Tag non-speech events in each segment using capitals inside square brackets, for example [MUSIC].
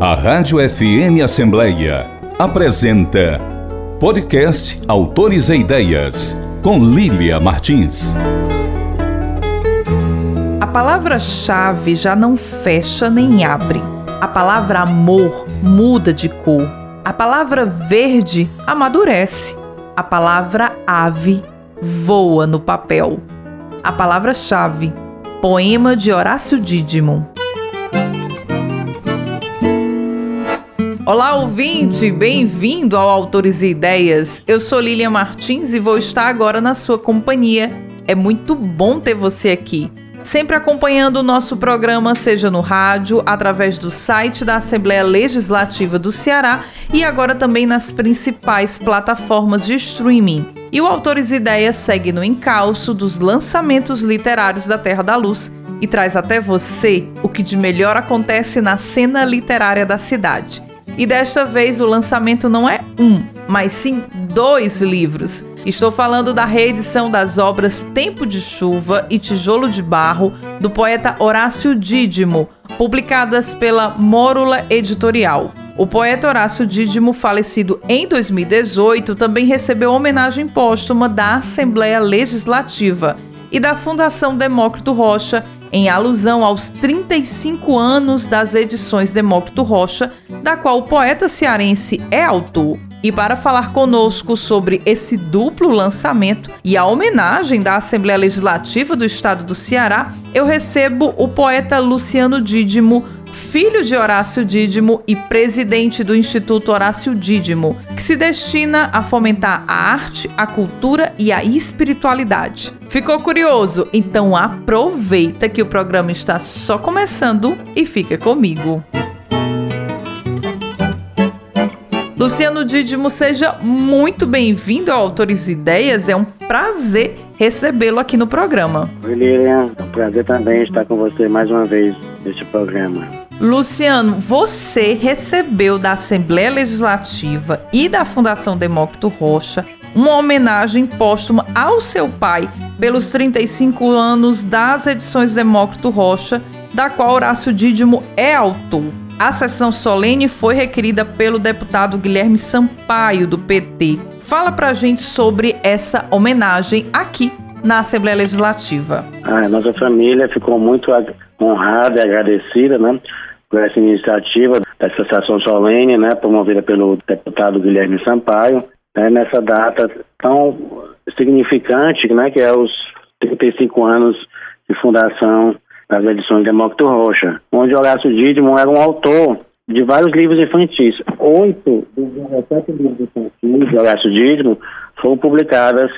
A Rádio FM Assembleia apresenta Podcast Autores e Ideias, com Lília Martins. A palavra-chave já não fecha nem abre. A palavra amor muda de cor. A palavra verde amadurece. A palavra ave voa no papel. A palavra-chave, poema de Horácio Dídimo. Olá, ouvinte! Bem-vindo ao Autores e Ideias. Eu sou Lilian Martins e vou estar agora na sua companhia. É muito bom ter você aqui. Sempre acompanhando o nosso programa, seja no rádio, através do site da Assembleia Legislativa do Ceará e agora também nas principais plataformas de streaming. E o Autores e Ideias segue no encalço dos lançamentos literários da Terra da Luz e traz até você o que de melhor acontece na cena literária da cidade. E desta vez o lançamento não é um, mas sim dois livros. Estou falando da reedição das obras Tempo de Chuva e Tijolo de Barro, do poeta Horácio Dídimo, publicadas pela Mórula Editorial. O poeta Horácio Dídimo, falecido em 2018, também recebeu homenagem póstuma da Assembleia Legislativa e da Fundação Demócrito Rocha, em alusão aos 35 anos das edições Demócrito Rocha, da qual o poeta cearense é autor. E para falar conosco sobre esse duplo lançamento e a homenagem da Assembleia Legislativa do Estado do Ceará, eu recebo o poeta Luciano Dídimo, filho de Horácio Dídimo e presidente do Instituto Horácio Dídimo, que se destina a fomentar a arte, a cultura e a espiritualidade. Ficou curioso? Então aproveita que o programa está só começando e fica comigo. Luciano Dídimo, seja muito bem-vindo ao Autores Ideias. É um prazer recebê-lo aqui no programa. Oi, Lilian. É um prazer também estar com você mais uma vez neste programa. Luciano, você recebeu da Assembleia Legislativa e da Fundação Demócrito Rocha uma homenagem póstuma ao seu pai pelos 35 anos das edições Demócrito Rocha, da qual Horácio Dídimo é autor. A sessão solene foi requerida pelo deputado Guilherme Sampaio, do PT. Fala pra gente sobre essa homenagem aqui na Assembleia Legislativa. A nossa família ficou muito honrada e agradecida né, por essa iniciativa dessa sessão solene, né, promovida pelo deputado Guilherme Sampaio, né, nessa data tão significante, né, que é os 35 anos de fundação das edições Demócrito Rocha, onde Horácio Dídimo era um autor de vários livros infantis. Oito dos 17 livros infantis de Horácio Dídimo foram publicadas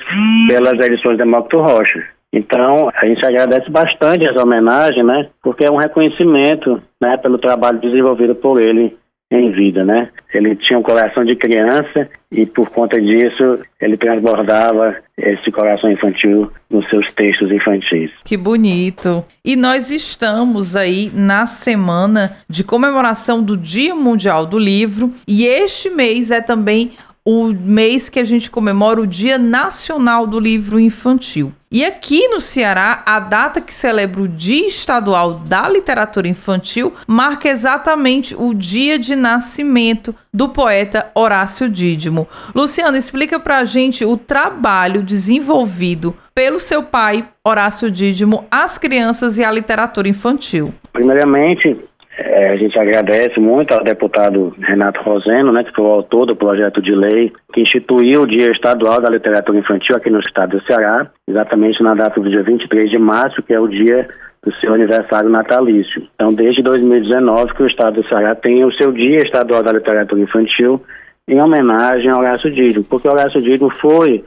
pelas edições Demócrito Rocha. Então, a gente agradece bastante essa homenagem, né? Porque é um reconhecimento, né, pelo trabalho desenvolvido por ele em vida, né? Ele tinha um coração de criança e por conta disso ele transbordava esse coração infantil nos seus textos infantis. Que bonito! E nós estamos aí na semana de comemoração do Dia Mundial do Livro e este mês é também o mês que a gente comemora o Dia Nacional do Livro Infantil. E aqui no Ceará, a data que celebra o Dia Estadual da Literatura Infantil marca exatamente o dia de nascimento do poeta Horácio Dídimo. Luciano, explica pra gente o trabalho desenvolvido pelo seu pai, Horácio Dídimo, às crianças e à literatura infantil. Primeiramente, é, a gente agradece muito ao deputado Renato Roseno, né, que foi o autor do projeto de lei que instituiu o Dia Estadual da Literatura Infantil aqui no estado do Ceará, exatamente na data do dia 23 de março, que é o dia do seu aniversário natalício. Então, desde 2019 que o estado do Ceará tem o seu Dia Estadual da Literatura Infantil em homenagem ao Horácio Dídimo, porque o Horácio Dídimo foi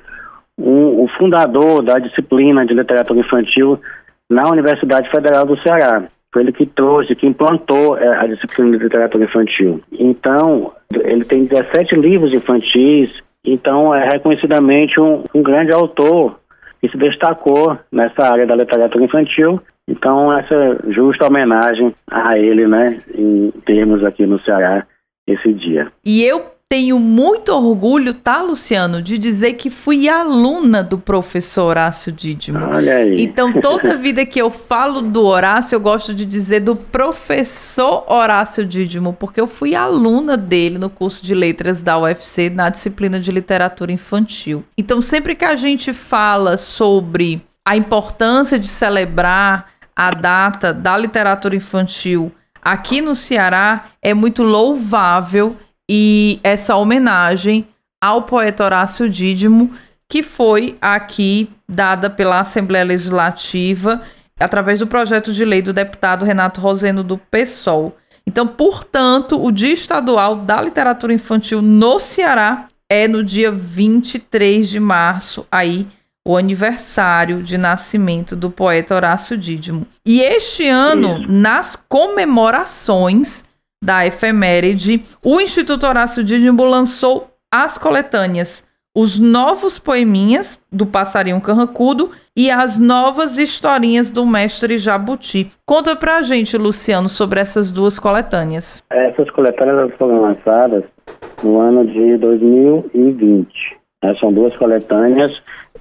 um, o fundador da disciplina de literatura infantil na Universidade Federal do Ceará. Foi ele que trouxe, que implantou é, a disciplina de literatura infantil. Então, ele tem 17 livros infantis, então é reconhecidamente um, um grande autor que se destacou nessa área da literatura infantil. Então, essa justa homenagem a ele, né, em termos aqui no Ceará, esse dia. E eu tenho muito orgulho, tá, Luciano, de dizer que fui aluna do professor Horácio Dídimo. Olha aí. Então, toda [LAUGHS] vida que eu falo do Horácio, eu gosto de dizer do professor Horácio Dídimo, porque eu fui aluna dele no curso de letras da UFC na disciplina de literatura infantil. Então, sempre que a gente fala sobre a importância de celebrar a data da literatura infantil aqui no Ceará, é muito louvável e essa homenagem ao poeta Horácio Dídimo, que foi aqui dada pela Assembleia Legislativa através do projeto de lei do deputado Renato Roseno do PSOL. Então, portanto, o Dia Estadual da Literatura Infantil no Ceará é no dia 23 de março, aí o aniversário de nascimento do poeta Horácio Dídimo. E este ano, nas comemorações da efeméride, o Instituto Horácio Dídimo lançou as coletâneas, os novos poeminhas do Passarinho Carrancudo e as novas historinhas do mestre Jabuti. Conta pra gente, Luciano, sobre essas duas coletâneas. Essas coletâneas foram lançadas no ano de 2020. Né? São duas coletâneas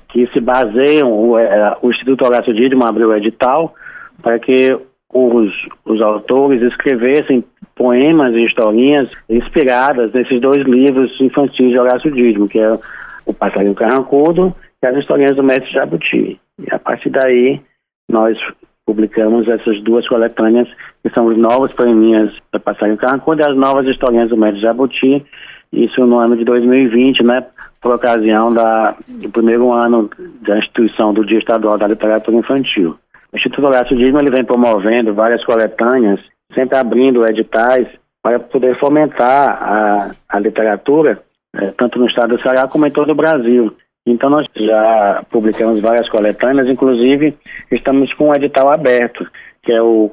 que se baseiam, o, é, Instituto Horácio Dídimo abriu o edital para que os, os autores escrevessem poemas e historinhas inspiradas nesses dois livros infantis de Horácio Dídimo, que é O Passarinho Carrancudo e as historinhas do Mestre Jabuti. E a partir daí, nós publicamos essas duas coletâneas, que são os novos poeminhas do Passarinho Carrancudo e as novas historinhas do Mestre Jabuti, isso no ano de 2020, né, por ocasião da, do primeiro ano da instituição do Dia Estadual da Literatura Infantil. O Instituto Dízimo ele vem promovendo várias coletâneas, sempre abrindo editais para poder fomentar a, a literatura, eh, tanto no estado do Ceará como em todo o Brasil. Então nós já publicamos várias coletâneas, inclusive estamos com um edital aberto, que é o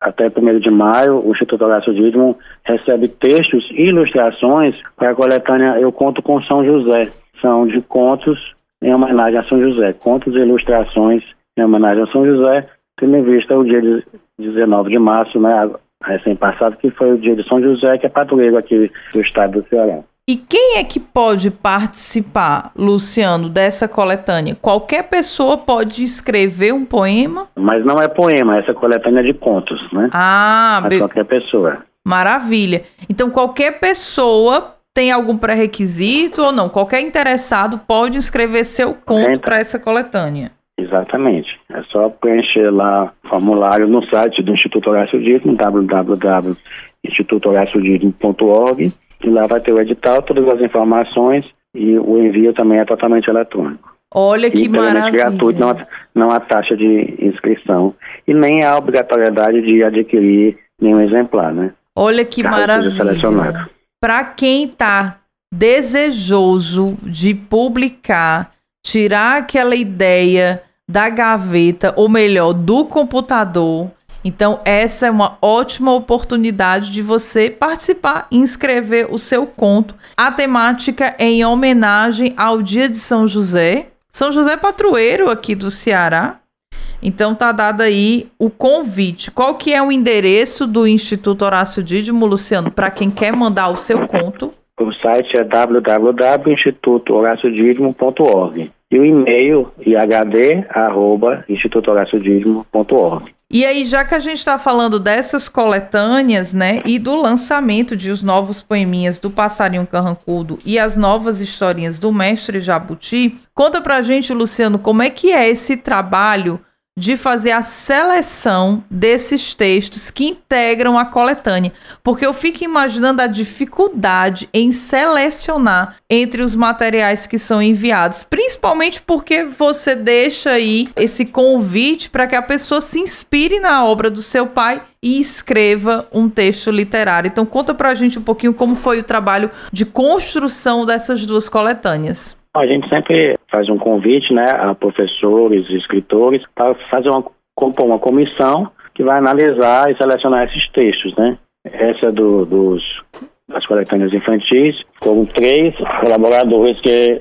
até 1 de maio, o Instituto Horácio Dídimo recebe textos e ilustrações para a coletânea Eu Conto com São José. São de contos em homenagem a São José, contos e ilustrações em homenagem a São José, tendo em vista o dia de 19 de março, né, recém-passado, que foi o dia de São José, que é padroeiro aqui do estado do Ceará. E quem é que pode participar, Luciano, dessa coletânea? Qualquer pessoa pode escrever um poema? Mas não é poema, essa coletânea é de contos, né? Ah, Mas be... qualquer pessoa. Maravilha. Então qualquer pessoa tem algum pré-requisito ou não? Qualquer interessado pode escrever seu conto para essa coletânea. Exatamente. É só preencher lá o formulário no site do Instituto Horácio Dídimo, www.institutohoraciodídimo.org e lá vai ter o edital, todas as informações e o envio também é totalmente eletrônico. Olha que maravilha. gratuito, não, não há taxa de inscrição e nem há obrigatoriedade de adquirir nenhum exemplar, né? Olha que Caso maravilha. Para quem está desejoso de publicar, tirar aquela ideia da gaveta, ou melhor, do computador, então, essa é uma ótima oportunidade de você participar e inscrever o seu conto. A temática é em homenagem ao Dia de São José. São José é Patroeiro aqui do Ceará. Então tá dado aí o convite. Qual que é o endereço do Instituto Horácio Dídimo, Luciano, para quem quer mandar o seu conto? O site é www.institutohoraciodídimo.org e o e-mail ihd@institutohoraciodídimo.org. E aí, já que a gente está falando dessas coletâneas, né, e do lançamento de os novos poeminhas do Passarinho Carrancudo e as novas historinhas do Mestre Jabuti, conta pra gente, Luciano, como é que é esse trabalho de fazer a seleção desses textos que integram a coletânea, porque eu fico imaginando a dificuldade em selecionar entre os materiais que são enviados, principalmente porque você deixa aí esse convite para que a pessoa se inspire na obra do seu pai e escreva um texto literário. Então conta pra gente um pouquinho como foi o trabalho de construção dessas duas coletâneas. A gente sempre faz um convite né, a professores e escritores para fazer uma, compor uma comissão que vai analisar e selecionar esses textos. Né? Essa do, dos, das coletâneas infantis, foram três colaboradores que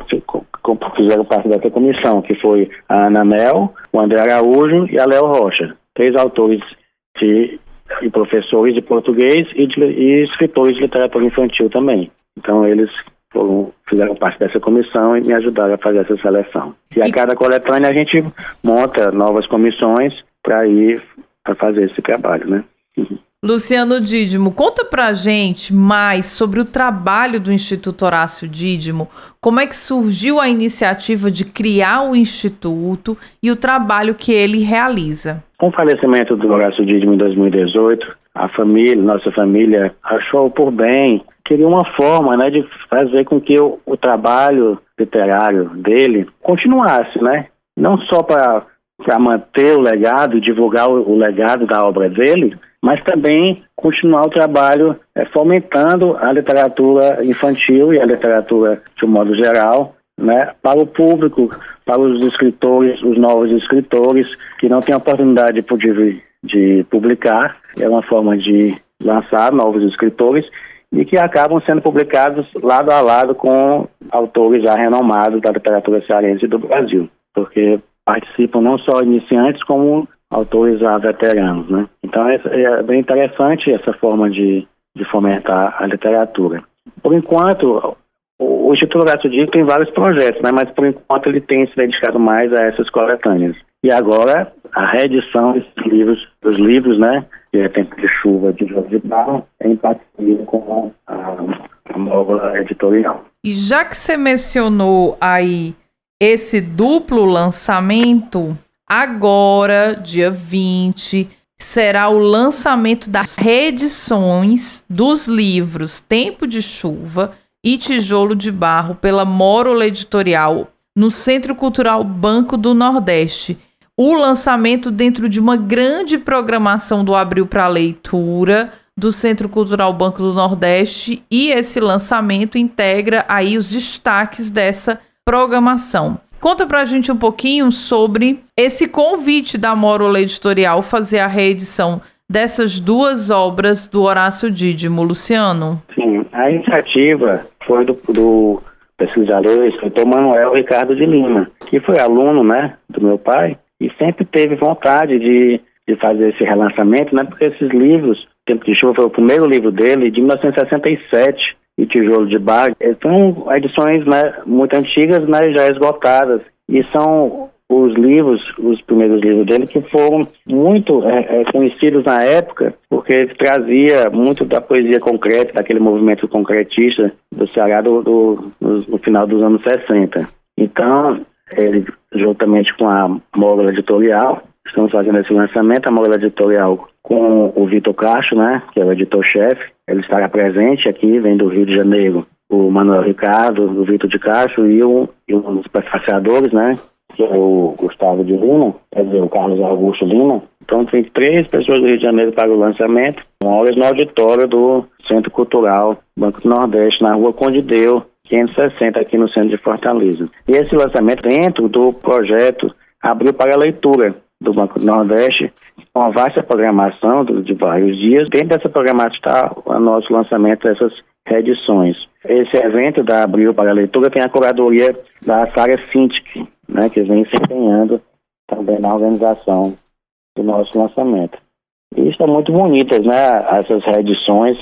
fizeram parte dessa comissão, que foi a Ana Mel, o André Araújo e a Léo Rocha. Três autores de e professores de português e, de, e escritores de literatura infantil também. Então eles foram, fizeram parte dessa comissão e me ajudaram a fazer essa seleção. E a cada coletânea a gente monta novas comissões para ir para fazer esse trabalho, né? Luciano Dídimo, conta pra gente mais sobre o trabalho do Instituto Horácio Dídimo, como é que surgiu a iniciativa de criar o Instituto e o trabalho que ele realiza. Com o falecimento do Horácio Dídimo em 2018, a família, nossa família, achou por bem, queria uma forma né, de fazer com que o, o trabalho literário dele continuasse, né? Não só para manter o legado, divulgar o, o legado da obra dele, mas também continuar o trabalho é, fomentando a literatura infantil e a literatura de um modo geral, né, para o público, para os escritores, os novos escritores que não têm oportunidade de, de publicar, é uma forma de lançar novos escritores e que acabam sendo publicados lado a lado com autores já renomados da literatura cearense do Brasil, porque participam não só iniciantes como autores já veteranos, né? Então é, é, bem interessante essa forma de, de fomentar a literatura. Por enquanto, o, o Instituto Horácio Dias tem vários projetos, né? Mas por enquanto ele tem se dedicado mais a essas coletâneas. E agora a reedição desses livros, dos livros, né? Que é Tempo de Chuva de Jorge de Barro, é em parceria com a, a Editorial. E já que você mencionou aí esse duplo lançamento, Agora, dia 20, será o lançamento das reedições dos livros Tempo de Chuva e Tijolo de Barro pela Mórola Editorial no Centro Cultural Banco do Nordeste. O lançamento dentro de uma grande programação do Abril para Leitura do Centro Cultural Banco do Nordeste e esse lançamento integra aí os destaques dessa programação. Conta pra gente um pouquinho sobre esse convite da Mórola Editorial fazer a reedição dessas duas obras do Horácio Dídimo, Luciano. Sim, a iniciativa foi do, do pesquisador, escritor Manuel Ricardo de Lima, que foi aluno, né, do meu pai, e sempre teve vontade de, de fazer esse relançamento, né, porque esses livros, Tempo de Chuva foi o primeiro livro dele, de 1967, e Tijolo de Barro, são edições né, muito antigas, mas já esgotadas. E são os livros, os primeiros livros dele, que foram muito é, é, conhecidos na época, porque ele trazia muito da poesia concreta, daquele movimento concretista do Ceará do, do no, final dos anos 60. Então, ele, juntamente com a Móvel Editorial, estamos fazendo esse lançamento, a Móvel Editorial com o Vitor Castro, né, que é o editor-chefe. Ele estará presente aqui, vem do Rio de Janeiro, o Manuel Ricardo, o Vitor de Castro e, o, e um dos prefaciadores, né, que é o Gustavo de Lima, quer dizer, o Carlos Augusto Lima. Então tem três pessoas do Rio de Janeiro para o lançamento, uma hora no auditório do Centro Cultural Banco do Nordeste, na rua Conde Deu, 560, aqui no centro de Fortaleza. E esse lançamento dentro do projeto abriu para a leitura do Banco do Nordeste, uma vasta programação de vários dias. Dentro dessa programação está o nosso lançamento dessas reedições. Esse evento da Abril para a Leitura tem a curadoria da Sara Sintic, né, que vem se empenhando também na organização do nosso lançamento. E estão muito bonitas, né, essas reedições,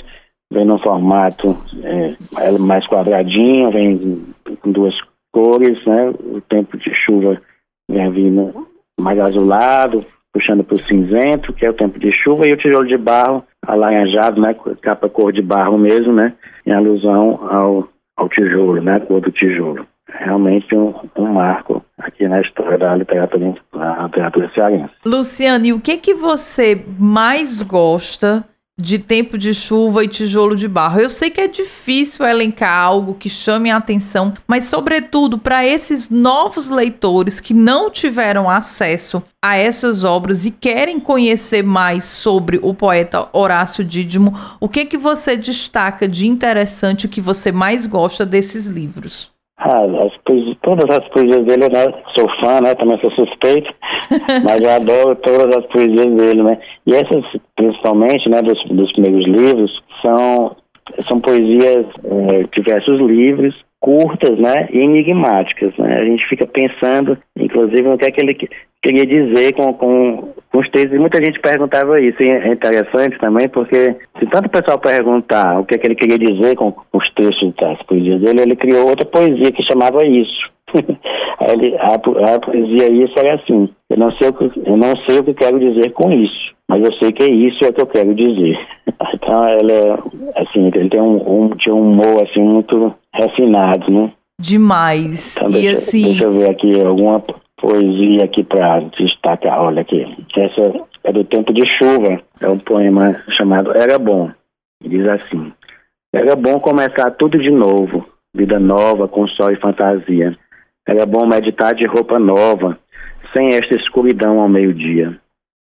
vem no formato é, mais quadradinho, vem com duas cores, né, o tempo de chuva vem vindo mais azulado, puxando para o cinzento, que é o tempo de chuva, e o tijolo de barro alaranjado, né, capa cor de barro mesmo, né, em alusão ao, ao tijolo, né, cor do tijolo. Realmente um, um marco aqui na história da literatura, da literatura cearense. Luciane, o que que você mais gosta de tempo de chuva e tijolo de barro. Eu sei que é difícil elencar algo que chame a atenção, mas sobretudo para esses novos leitores que não tiveram acesso a essas obras e querem conhecer mais sobre o poeta Horácio Dídimo, o que que você destaca de interessante, o que você mais gosta desses livros? Ah, as todas as poesias dele, né? Sou fã, né? Também sou suspeito, [LAUGHS] mas eu adoro todas as poesias dele, né? E essas, principalmente, né, dos, dos primeiros livros, são, são poesias é, de versos livres, curtas, né, e enigmáticas, né? A gente fica pensando, inclusive, no que é que ele queria dizer com, com, com os textos. E muita gente perguntava isso. E é interessante também, porque se tanto o pessoal perguntar o que é que ele queria dizer com, os textos das poesias dele, ele criou outra poesia que chamava isso. Ele, a, a, poesia isso era assim. Eu não sei o que eu não sei o que quero dizer com isso, mas eu sei que é isso é o que eu quero dizer. [LAUGHS] então ela é, assim, ele tem um, um tinha um humor assim muito refinado, né? Demais. Então, deixa, e assim, deixa eu ver aqui alguma poesia aqui para destacar. Olha aqui. Essa é do Tempo de Chuva. É um poema chamado Era Bom. E diz assim: Era bom começar tudo de novo, vida nova com sol e fantasia. Era bom meditar de roupa nova, sem esta escuridão ao meio-dia.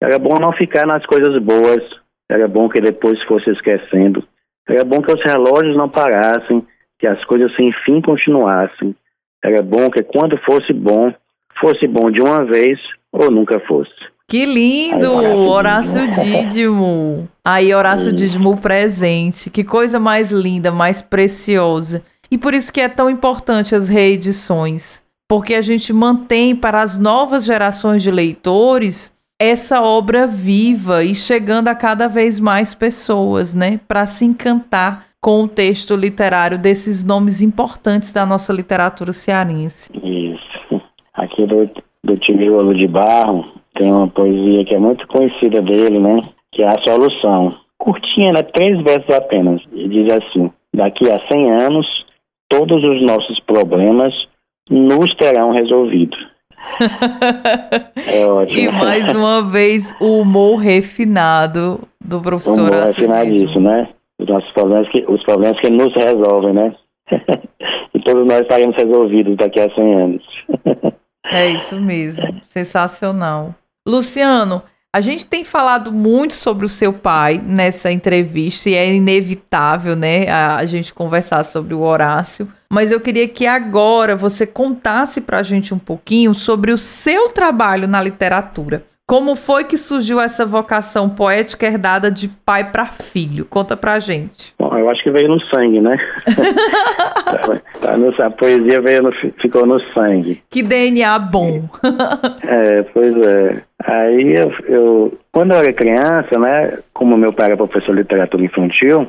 Era bom não ficar nas coisas boas, era bom que depois fosse esquecendo. Era bom que os relógios não parassem, que as coisas sem fim continuassem. Era bom que quando fosse bom, fosse bom de uma vez ou nunca fosse. Que lindo, Horácio Dídimo. Aí, Horácio Dídimo presente. Que coisa mais linda, mais preciosa. E por isso que é tão importante as reedições, porque a gente mantém para as novas gerações de leitores essa obra viva e chegando a cada vez mais pessoas, né, para se encantar com o texto literário desses nomes importantes da nossa literatura cearense. Isso. Aqui do, do Tijolo de Barro tem uma poesia que é muito conhecida dele, né, que é A Solução. Curtinha, né, três versos apenas. E diz assim, daqui a 100 anos, todos os nossos problemas nos terão resolvido. [LAUGHS] é ótimo. E mais uma vez o humor refinado do professor. O humor refinadíssimo, né? Os nossos problemas que, os problemas que nos resolvem, né? [LAUGHS] e todos nós estaremos resolvidos daqui a 100 anos. é isso mesmo. Sensacional. Luciano, a gente tem falado muito sobre o seu pai nessa entrevista e é inevitável, né, a, gente conversar sobre o Horácio. Mas eu queria que agora você contasse para a gente um pouquinho sobre o seu trabalho na literatura. Como foi que surgiu essa vocação poética herdada de pai para filho? Conta pra gente. Bom, eu acho que veio no sangue, né? [LAUGHS] a poesia veio no, ficou no sangue. Que DNA bom. é, pois é. Aí eu, eu, quando eu era criança, né, como meu pai era professor de literatura infantil,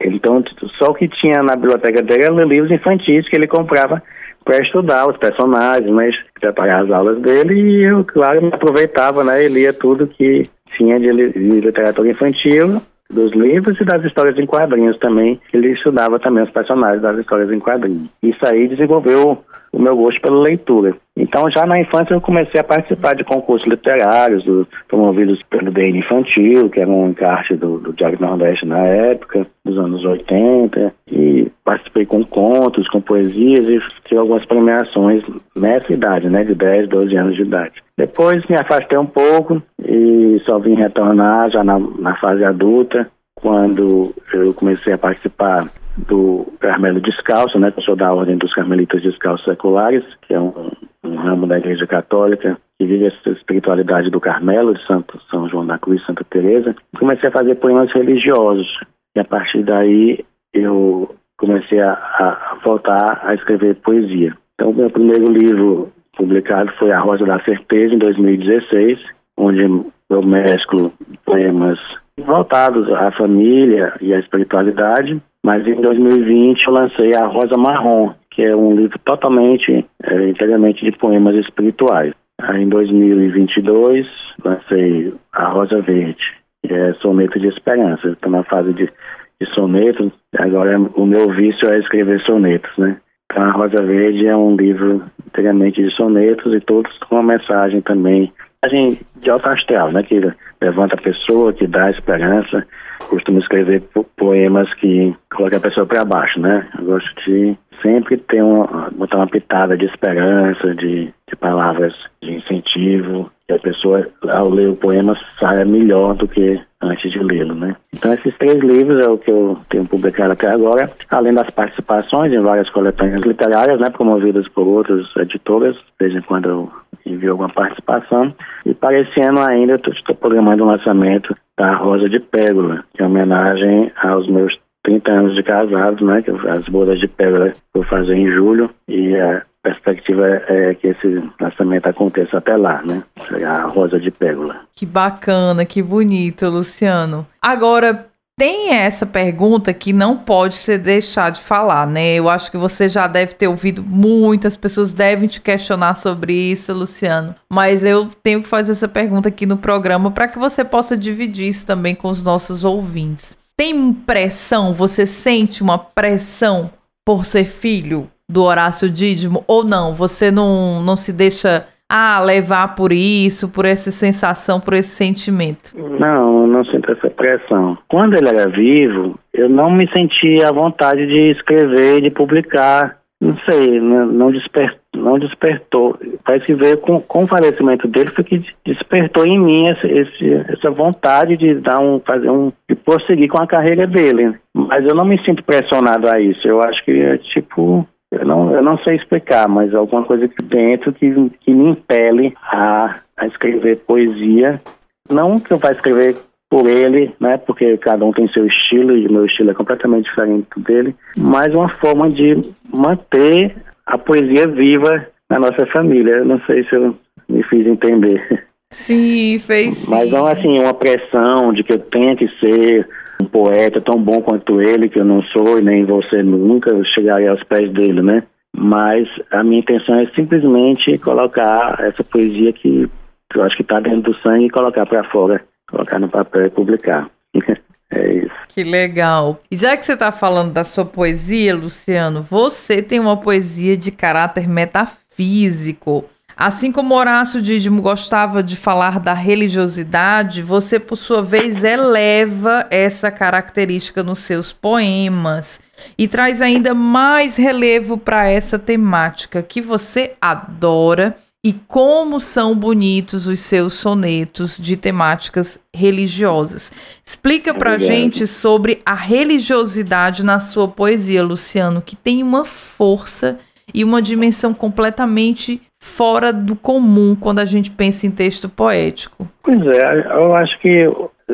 então só o que tinha na biblioteca dele era livros infantis que ele comprava para estudar os personagens, mas preparar as aulas dele e eu, claro, me aproveitava, né, e lia tudo que tinha de, de literatura infantil, dos livros e das histórias em quadrinhos também. Ele estudava também os personagens das histórias em quadrinhos. Isso aí desenvolveu o meu gosto pela leitura. Então, já na infância, eu comecei a participar de concursos literários do, promovidos pelo DN Infantil, que era um encarte do, do Diário Nordeste na época, dos anos 80, e participei com contos, com poesias e tive algumas premiações nessa idade, né, de 10, 12 anos de idade. Depois me afastei um pouco e só vim retornar já na, na fase adulta, quando eu comecei a participar do Carmelo Descalço, né, eu sou da Ordem dos Carmelitas Descalços Seculares, que é um, um ramo da Igreja Católica que vive essa espiritualidade do Carmelo, de Santo São João da Cruz, Santa Teresa. Comecei a fazer poemas religiosos e a partir daí eu comecei a, a voltar a escrever poesia. Então, meu primeiro livro publicado foi A Rosa da Certeza, em 2016, onde eu mesclo poemas voltados à família e à espiritualidade mas em 2020 eu lancei A Rosa Marrom, que é um livro totalmente, é, inteiramente de poemas espirituais. Aí, em 2022 lancei A Rosa Verde, que é soneto de esperança. Estou na fase de, de sonetos, agora o meu vício é escrever sonetos, né? Então, A Rosa Verde é um livro inteiramente de sonetos e todos com uma mensagem também, mensagem de alto astral, né? Que levanta a pessoa, que dá esperança, costumo escrever poemas que colocam a pessoa para baixo, né? Eu gosto de sempre ter uma, botar uma pitada de esperança, de, de palavras de incentivo, que a pessoa, ao ler o poema, saia melhor do que antes de lê-lo, né? Então, esses três livros é o que eu tenho publicado até agora, além das participações em várias coletâneas literárias, né, promovidas por outras editoras, de vez em quando eu envio alguma participação. E para esse ano ainda, estou programando o um lançamento da Rosa de Pérola, é homenagem aos meus 30 anos de casado, né? Que as bodas de eu vou fazer em julho e a perspectiva é que esse nascimento aconteça até lá, né? A rosa de pérola. Que bacana, que bonito, Luciano. Agora, tem essa pergunta que não pode ser deixar de falar, né? Eu acho que você já deve ter ouvido muitas pessoas devem te questionar sobre isso, Luciano. Mas eu tenho que fazer essa pergunta aqui no programa para que você possa dividir isso também com os nossos ouvintes. Tem pressão? Você sente uma pressão por ser filho do Horácio Dídimo ou não? Você não, não se deixa ah, levar por isso, por essa sensação, por esse sentimento? Não, não sinto essa pressão. Quando ele era vivo, eu não me sentia à vontade de escrever, de publicar. Não sei, não, desper, não despertou. Parece que veio com, com o falecimento dele, foi que despertou em mim esse, essa vontade de dar um, fazer um, de prosseguir com a carreira dele. Mas eu não me sinto pressionado a isso. Eu acho que é tipo, eu não, eu não sei explicar, mas alguma coisa aqui dentro que, que me impele a, a escrever poesia. Não que eu vá escrever por ele, né? Porque cada um tem seu estilo e meu estilo é completamente diferente do dele, mas uma forma de manter a poesia viva na nossa família. Eu não sei se eu me fiz entender. Sim, fez sim. Mas não assim uma pressão de que eu tenha que ser um poeta tão bom quanto ele, que eu não sou e nem você nunca chegaria aos pés dele, né? Mas a minha intenção é simplesmente colocar essa poesia que eu acho que está dentro do sangue e colocar para fora, colocar no papel e publicar. [LAUGHS] é isso. Que legal. E já que você está falando da sua poesia, Luciano, você tem uma poesia de caráter metafísico. Assim como Horácio Dídimo gostava de falar da religiosidade, você, por sua vez, eleva essa característica nos seus poemas e traz ainda mais relevo para essa temática que você adora e como são bonitos os seus sonetos de temáticas religiosas. Explica para gente sobre a religiosidade na sua poesia, Luciano, que tem uma força e uma dimensão completamente fora do comum quando a gente pensa em texto poético. Pois é, eu acho que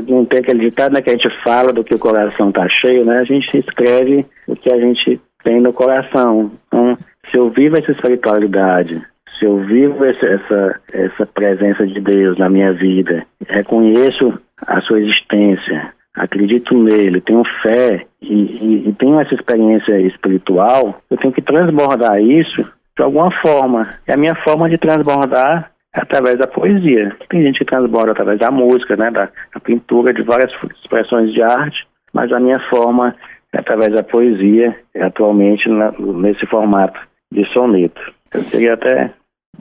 não tem aquele ditado né, que a gente fala do que o coração está cheio, né? A gente escreve o que a gente tem no coração. Então, se eu vivo essa espiritualidade, se eu vivo essa, essa, essa presença de Deus na minha vida, reconheço a sua existência, acredito nele, tenho fé e, e, e tenho essa experiência espiritual, eu tenho que transbordar isso de alguma forma. E a minha forma de transbordar é através da poesia. Tem gente que transborda através da música, né, da, da pintura, de várias expressões de arte, mas a minha forma é através da poesia, é atualmente na, nesse formato de soneto. Eu queria até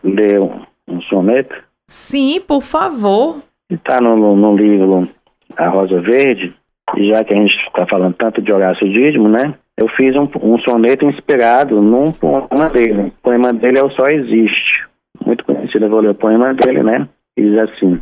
ler um, um soneto. Sim, por favor. Está no, no, no, livro A Rosa Verde, e já que a gente está falando tanto de Horácio Dídimo, né? eu fiz um, um soneto inspirado num poema dele. O poema dele é O Só Existe. Muito conhecido, eu vou ler o poema dele, né? E diz assim: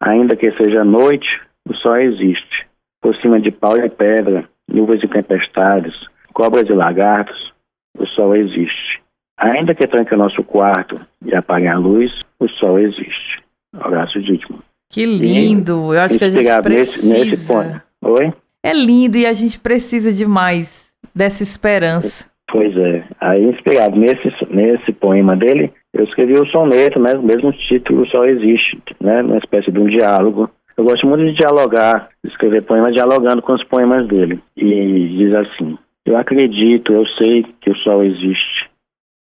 Ainda que seja noite, o sol existe. Por cima de pau e pedra, nuvens e tempestades, cobras e lagartos, o sol existe. Ainda que tranque nosso quarto e apague a luz, o sol existe. Horácio Dídimo. Que lindo! E, Eu acho que a gente precisa. Nesse, nesse poema. Oi? É lindo e a gente precisa demais dessa esperança. Pois é. Aí, inspirado nesse, nesse poema dele, eu escrevi o soneto, né? O mesmo título só existe, né? Uma espécie de um diálogo. Eu gosto muito de dialogar, escrever poemas dialogando com os poemas dele. E diz assim: Eu acredito, eu sei que o sol existe,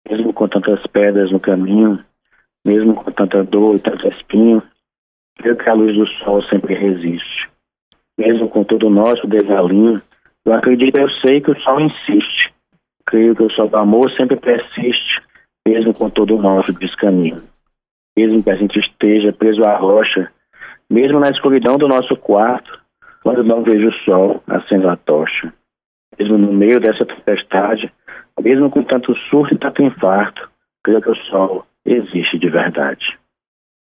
mesmo com tantas pedras no caminho, mesmo com tanta dor e tanto espinho, creio que a luz do sol sempre resiste. Mesmo com todo o nosso desalinho, eu acredito, eu sei que o sol insiste. Creio que o sol do amor sempre persiste, mesmo com todo o nosso descaminho. Mesmo que a gente esteja preso à rocha, mesmo na escuridão do nosso quarto, quando não vejo o sol acendo a tocha. Mesmo no meio dessa tempestade, mesmo com tanto surto e tanto infarto, creio que o sol existe de verdade.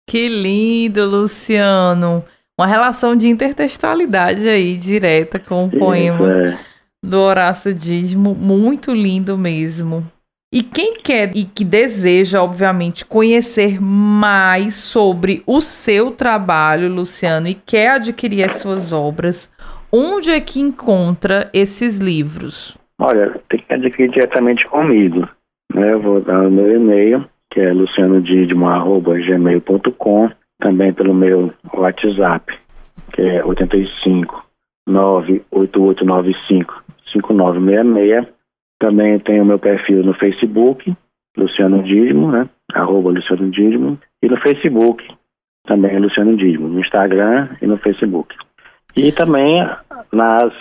Que lindo, Luciano! uma relação de intertextualidade aí, direta com o poema é. do Horácio Dídimo, muito lindo mesmo. E quem quer e que deseja, obviamente, conhecer mais sobre o seu trabalho, Luciano, e quer adquirir as suas obras, onde é que encontra esses livros? Olha, tem que adquirir diretamente comigo. Né? Eu vou dar o meu e-mail, que é lucianodidimo.gmail.com, também pelo meu WhatsApp, que é 85 98895 5966. Também tem o meu perfil no Facebook, Luciano Dídimo, né? Arroba Luciano Dídimo. E no Facebook, também Luciano Dídimo, no Instagram e no Facebook. E também nas,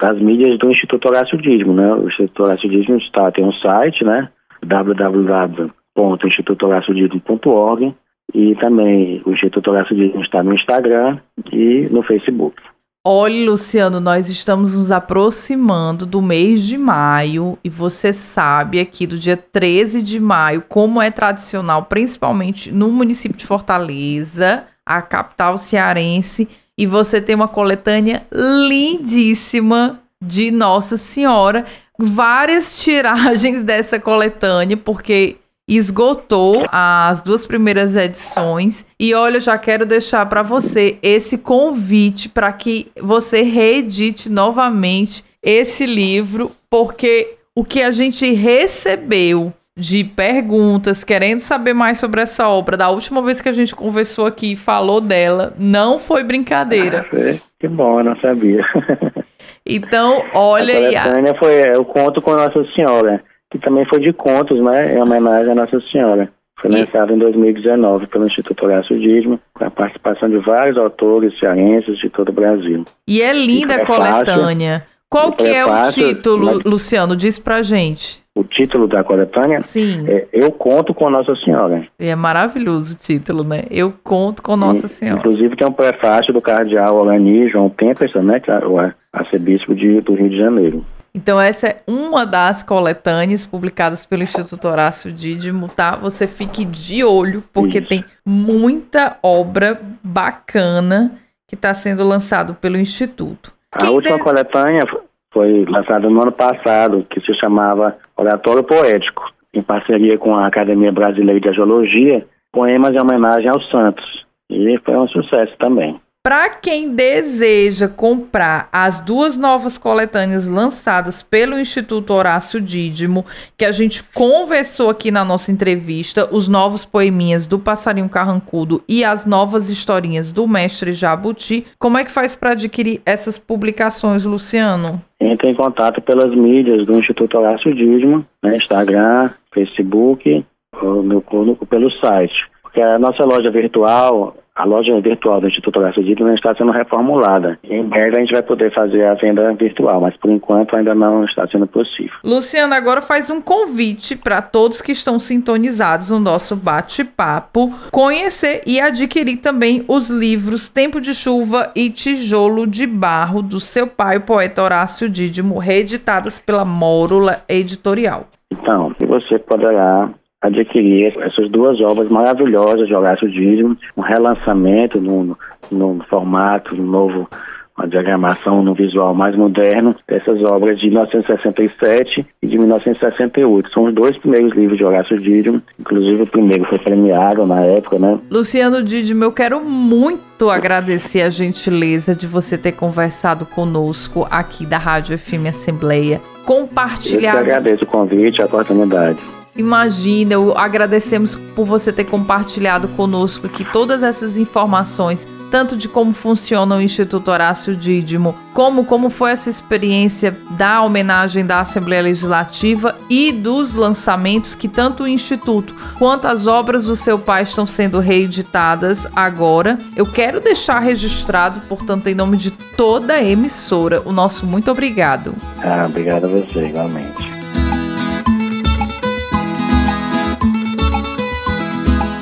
nas mídias do Instituto Horácio Dídimo, né? O Instituto Horácio Dídimo está, tem um site, né? www.institutohoraciodídimo.org e também o Instituto Horácio Dídimo está no Instagram e no Facebook. Olha, Luciano, nós estamos nos aproximando do mês de maio e você sabe aqui do dia 13 de maio, como é tradicional, principalmente no município de Fortaleza, a capital cearense, e você tem uma coletânea lindíssima de Nossa Senhora, várias [LAUGHS] tiragens dessa coletânea, porque esgotou as duas primeiras edições. E olha, eu já quero deixar para você esse convite para que você reedite novamente esse livro, porque o que a gente recebeu de perguntas, querendo saber mais sobre essa obra, da última vez que a gente conversou aqui e falou dela, não foi brincadeira. Ah, que bom, eu não sabia. [LAUGHS] Então, olha aí. A foi Eu conto com Nossa Senhora que também foi de contos, né, em homenagem à Nossa Senhora. Foi lançado em 2019 pelo Instituto Horácio Dídimo, com a participação de vários autores cearenses de todo o Brasil. E é linda a coletânea. Qual que é o título, né? Luciano? Diz pra gente. O título da coletânea? Sim. É Eu Conto com Nossa Senhora. E é maravilhoso o título, né? Eu Conto com Nossa Senhora. Inclusive tem um prefácio do cardeal Olani João Temperson, né? Que é o arcebispo de, do Rio de Janeiro. Então, essa é uma das coletâneas publicadas pelo Instituto Horácio Dídimo, tá? Você fique de olho, porque Isso. tem muita obra bacana que está sendo lançado pelo Instituto. A Quem última de... coletânea foi lançada no ano passado, que se chamava Oratório Poético, em parceria com a Academia Brasileira de Geologia, poemas em homenagem aos santos. E foi um sucesso também. Para quem deseja comprar as duas novas coletâneas lançadas pelo Instituto Horácio Dídimo, que a gente conversou aqui na nossa entrevista, os novos poeminhas do Passarinho Carrancudo e as novas historinhas do Mestre Jabuti, como é que faz para adquirir essas publicações, Luciano? Entre em contato pelas mídias do Instituto Horácio Dídimo, né, Instagram, Facebook, ou, pelo site. Porque a nossa loja virtual a loja virtual do Instituto Horácio Dídimo está sendo reformulada. Em breve a gente vai poder fazer a venda virtual, mas por enquanto ainda não está sendo possível. Luciano, agora faz um convite para todos que estão sintonizados no nosso bate-papo conhecer e adquirir também os livros Tempo de Chuva e Tijolo de Barro do seu pai, o poeta Horácio Dídimo, reeditadas pela Mórula Editorial. Então, você poderá adquirir essas duas obras maravilhosas de Horácio Dízimo, um relançamento no, no, formato, no novo uma diagramação no visual mais moderno dessas obras de 1967 e de 1968. São os dois primeiros livros de Horácio Dídimo, inclusive o primeiro foi premiado na época, né? Luciano Dídimo, eu quero muito agradecer a gentileza de você ter conversado conosco aqui da Rádio FM Assembleia, compartilhar... Eu que agradeço o convite e a oportunidade. Imagina, agradecemos por você ter compartilhado conosco aqui todas essas informações, tanto de como funciona o Instituto Horácio Dídimo, como como foi essa experiência da homenagem da Assembleia Legislativa e dos lançamentos que tanto o Instituto quanto as obras do seu pai estão sendo reeditadas agora. Eu quero deixar registrado, portanto, em nome de toda a emissora, o nosso muito obrigado. Ah, obrigado a você, igualmente.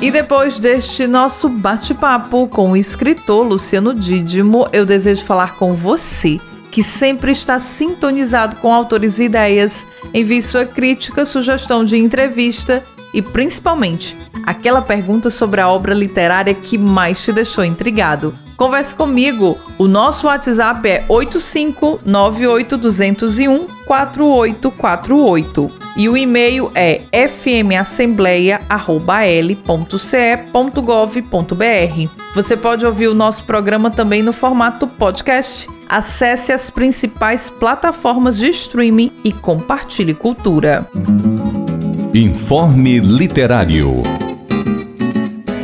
E depois deste nosso bate-papo com o escritor Luciano Dídimo, eu desejo falar com você, que sempre está sintonizado com autores e ideias. Envie sua crítica, sugestão de entrevista e, principalmente, aquela pergunta sobre a obra literária que mais te deixou intrigado. Converse comigo. O nosso WhatsApp é 8598201 4848 e o e-mail é fmassembleia@l.ce.gov.br. Você pode ouvir o nosso programa também no formato podcast. Acesse as principais plataformas de streaming e compartilhe cultura. Informe Literário.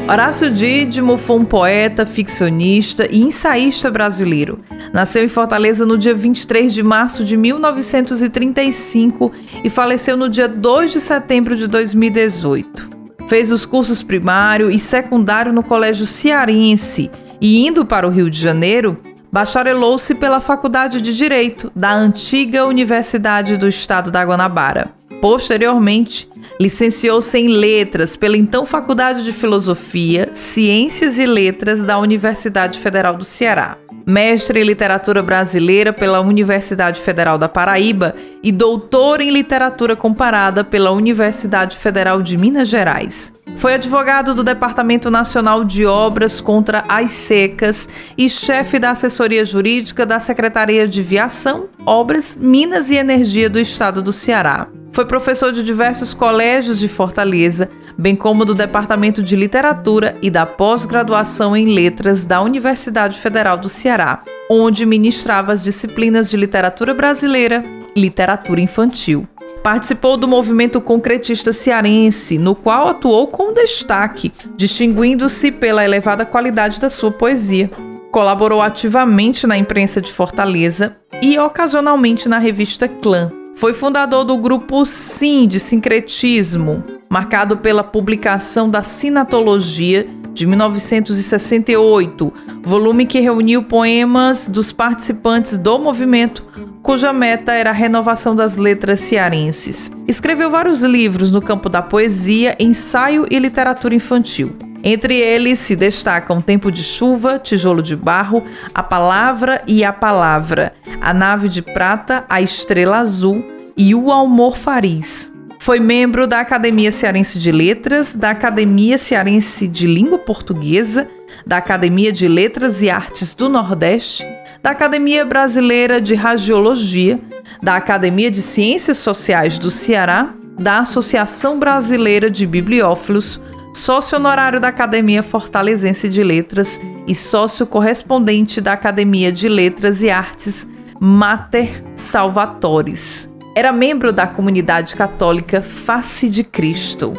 Horácio Dídimo foi um poeta, ficcionista e ensaísta brasileiro. Nasceu em Fortaleza no dia 23 de março de 1935 e faleceu no dia 2 de setembro de 2018. Fez os cursos primário e secundário no Colégio Cearense e, indo para o Rio de Janeiro, bacharelou-se pela Faculdade de Direito da antiga Universidade do Estado da Guanabara. Posteriormente, licenciou-se em Letras pela então Faculdade de Filosofia, Ciências e Letras da Universidade Federal do Ceará mestre em literatura brasileira pela Universidade Federal da Paraíba e doutor em literatura comparada pela Universidade Federal de Minas Gerais. Foi advogado do Departamento Nacional de Obras contra as Secas e chefe da assessoria jurídica da Secretaria de Viação, Obras, Minas e Energia do Estado do Ceará. Foi professor de diversos colégios de Fortaleza, bem como do Departamento de Literatura e da Pós-Graduação em Letras da Universidade Federal do Ceará, onde ministrava as disciplinas de Literatura Brasileira e Literatura Infantil. Participou do movimento concretista cearense, no qual atuou com destaque, distinguindo-se pela elevada qualidade da sua poesia. Colaborou ativamente na imprensa de Fortaleza e ocasionalmente na revista Clã. Foi fundador do grupo Sim de Sincretismo, marcado pela publicação da Sinatologia de 1968, volume que reuniu poemas dos participantes do movimento, cuja meta era a renovação das letras cearenses. Escreveu vários livros no campo da poesia, ensaio e literatura infantil. Entre eles se destacam Tempo de Chuva, Tijolo de Barro, A Palavra e a Palavra, A Nave de Prata, A Estrela Azul e O Almorfariz. Foi membro da Academia Cearense de Letras, da Academia Cearense de Língua Portuguesa, da Academia de Letras e Artes do Nordeste, da Academia Brasileira de Radiologia, da Academia de Ciências Sociais do Ceará, da Associação Brasileira de Bibliófilos, sócio honorário da Academia Fortalezense de Letras e sócio correspondente da Academia de Letras e Artes Mater Salvatores. Era membro da comunidade católica Face de Cristo.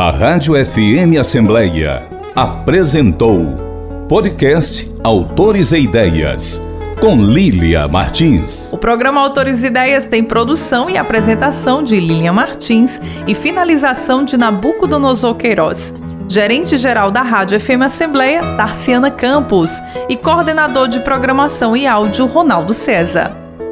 A Rádio FM Assembleia apresentou podcast Autores e Ideias com Lília Martins. O programa Autores e Ideias tem produção e apresentação de Lília Martins e finalização de Nabucodonosor Queiroz. Gerente-geral da Rádio FM Assembleia, Tarciana Campos, e coordenador de programação e áudio, Ronaldo César.